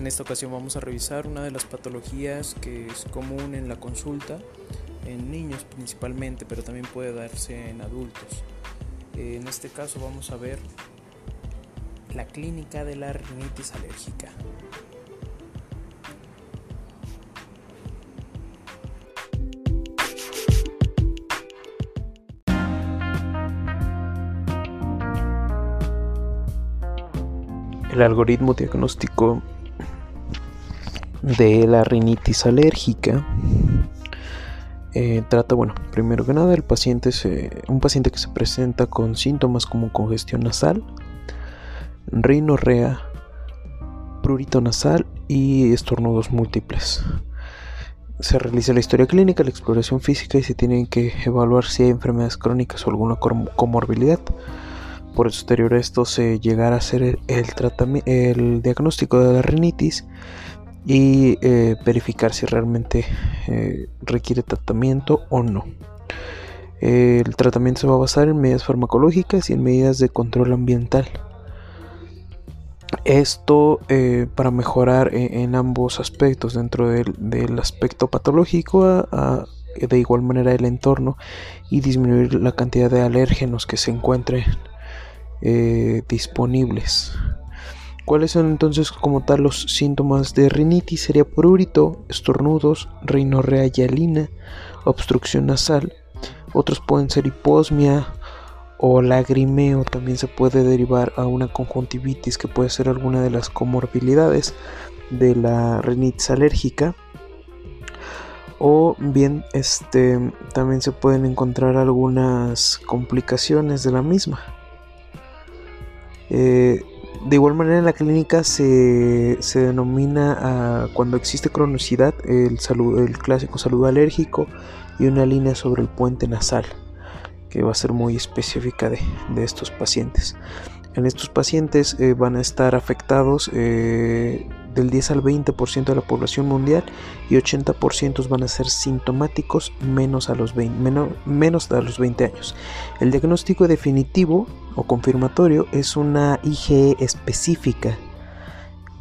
En esta ocasión vamos a revisar una de las patologías que es común en la consulta, en niños principalmente, pero también puede darse en adultos. En este caso vamos a ver la clínica de la rinitis alérgica. El algoritmo diagnóstico de la rinitis alérgica eh, trata, bueno, primero que nada, el paciente se, un paciente que se presenta con síntomas como congestión nasal, rinorrea, prurito nasal y estornudos múltiples. Se realiza la historia clínica, la exploración física y se tiene que evaluar si hay enfermedades crónicas o alguna comorbilidad. Por exterior esto se llegará a hacer el, el diagnóstico de la rinitis y eh, verificar si realmente eh, requiere tratamiento o no. el tratamiento se va a basar en medidas farmacológicas y en medidas de control ambiental. Esto eh, para mejorar en, ambos aspectos, dentro del, aspecto patológico, de igual manera el entorno y disminuir la cantidad de alérgenos que se encuentren disponibles. ¿Cuáles son entonces como tal los síntomas de rinitis? Sería prurito, estornudos, rinorrea hialina, obstrucción nasal. Otros pueden ser hiposmia o lagrimeo. También se puede derivar a una conjuntivitis que puede ser alguna de las comorbilidades de la rinitis alérgica. O bien, este, también se pueden encontrar algunas complicaciones de la misma. Eh, de igual manera en la clínica se, denomina cuando existe cronosidad el, el clásico saludo alérgico y una línea sobre el puente nasal que va a ser muy específica de, estos pacientes. En estos pacientes eh, van a estar afectados eh, del 10 al 20% de la población mundial y 80% van a ser sintomáticos menos a, los 20, menos a los 20 años. El diagnóstico definitivo o confirmatorio es una IgE específica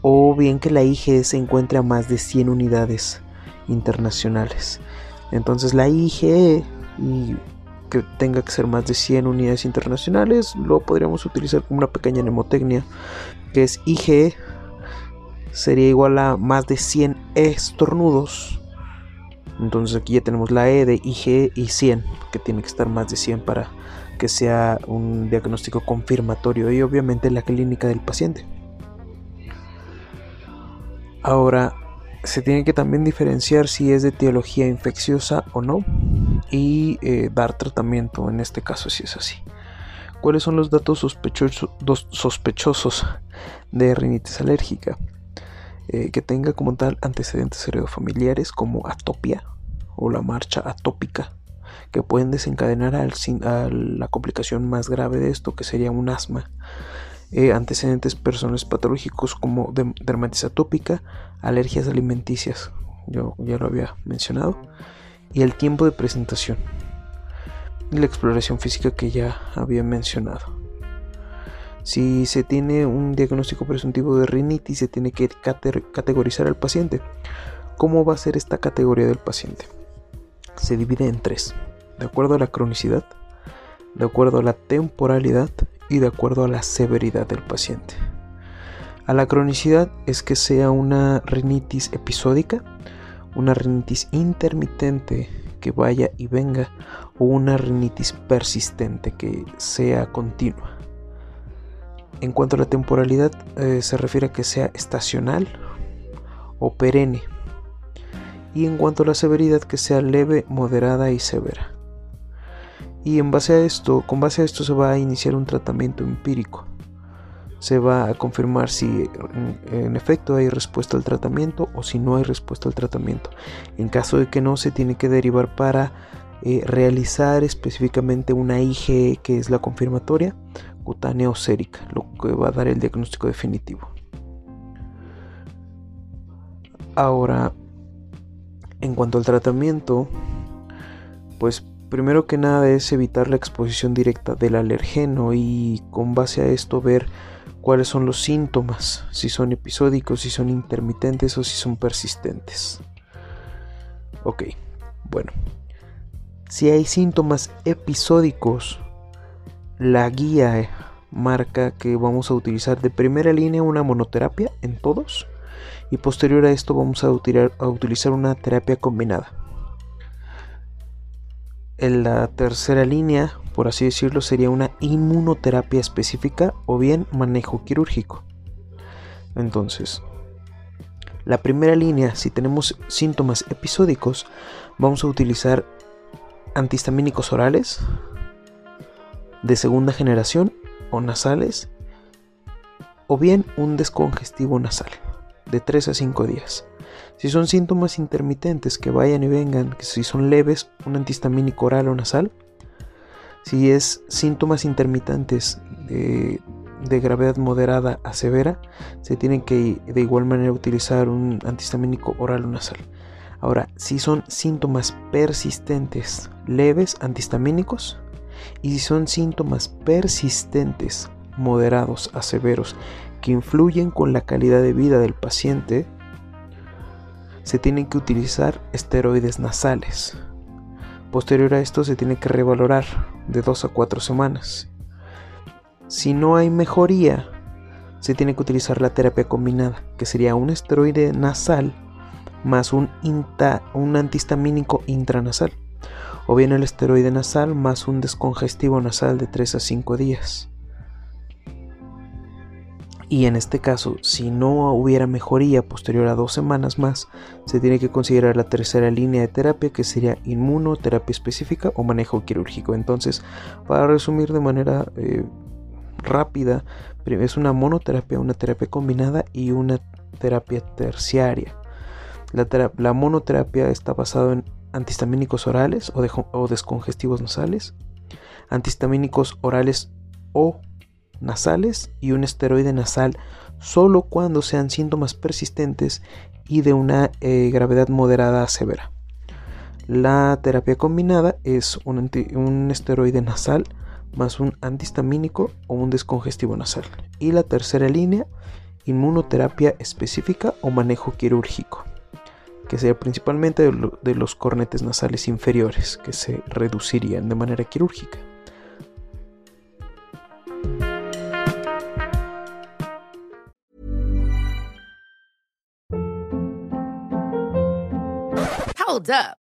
o bien que la IgE se encuentre a más de 100 unidades internacionales. Entonces la IgE que tenga que ser más de 100 unidades internacionales lo podríamos utilizar como una pequeña mnemotecnia que es IgE sería igual a más de 100 estornudos. Entonces aquí ya tenemos la E de IG y 100, que tiene que estar más de 100 para que sea un diagnóstico confirmatorio y obviamente la clínica del paciente. Ahora, se tiene que también diferenciar si es de etiología infecciosa o no y eh, dar tratamiento en este caso si es así. ¿Cuáles son los datos sospechosos de rinitis alérgica? Eh, que tenga como tal antecedentes heredofamiliares como atopia o la marcha atópica, que pueden desencadenar a la complicación más grave de esto, que sería un asma. Eh, antecedentes personales patológicos como dermatitis atópica, alergias alimenticias, yo ya lo había mencionado, y el tiempo de presentación y la exploración física que ya había mencionado. Si se tiene un diagnóstico presuntivo de rinitis, se tiene que categorizar al paciente. ¿Cómo va a ser esta categoría del paciente? Se divide en tres, de acuerdo a la cronicidad, de acuerdo a la temporalidad y de acuerdo a la severidad del paciente. A la cronicidad es que sea una rinitis episódica, una rinitis intermitente que vaya y venga o una rinitis persistente que sea continua. En cuanto a la temporalidad, eh, se refiere a que sea estacional o perenne. Y en cuanto a la severidad, que sea leve, moderada y severa. Y en base a esto, con base a esto se va a iniciar un tratamiento empírico. Se va a confirmar si en, efecto hay respuesta al tratamiento o si no hay respuesta al tratamiento. En caso de que no, se tiene que derivar para eh, realizar específicamente una IgE que es la confirmatoria cutánea o sérica, lo que va a dar el diagnóstico definitivo. Ahora, en cuanto al tratamiento, pues primero que nada es evitar la exposición directa del alergeno y con base a esto ver cuáles son los síntomas, si son episódicos, si son intermitentes o si son persistentes. Ok, bueno, si hay síntomas episódicos, la guía marca que vamos a utilizar de primera línea una monoterapia en todos y posterior a esto vamos a, utilizar una terapia combinada. En la tercera línea, por así decirlo, sería una inmunoterapia específica o bien manejo quirúrgico. Entonces, la primera línea, si tenemos síntomas episódicos, vamos a utilizar antihistamínicos orales de segunda generación o nasales o bien un descongestivo nasal de 3 a 5 días. Si son síntomas intermitentes que vayan y vengan, si son leves, un antihistamínico oral o nasal. Si es síntomas intermitentes de, de gravedad moderada a severa, se tiene que de igual manera utilizar un antihistamínico oral o nasal. Ahora, si son síntomas persistentes leves antihistamínicos y si son síntomas persistentes moderados a severos que influyen con la calidad de vida del paciente, se tienen que utilizar esteroides nasales. Posterior a esto se tiene que revalorar de 2 a 4 semanas. Si no hay mejoría, se tiene que utilizar la terapia combinada, que sería un esteroide nasal más un, un antihistamínico intranasal, o bien el esteroide nasal más un descongestivo nasal de 3 a 5 días. Y en este caso, si no hubiera mejoría posterior a dos semanas más, se tiene que considerar la tercera línea de terapia que sería inmunoterapia específica o manejo quirúrgico. Entonces, para resumir de manera eh, rápida, es una monoterapia, una terapia combinada y una terapia terciaria. La, monoterapia está basada en antihistamínicos orales o, descongestivos nasales, antihistamínicos orales o nasales y un esteroide nasal solo cuando sean síntomas persistentes y de una eh, gravedad moderada a severa. La terapia combinada es un, un, esteroide nasal más un antihistamínico o un descongestivo nasal. Y la tercera línea, inmunoterapia específica o manejo quirúrgico que sería principalmente de, los cornetes nasales inferiores, que se reducirían de manera quirúrgica. Hold up.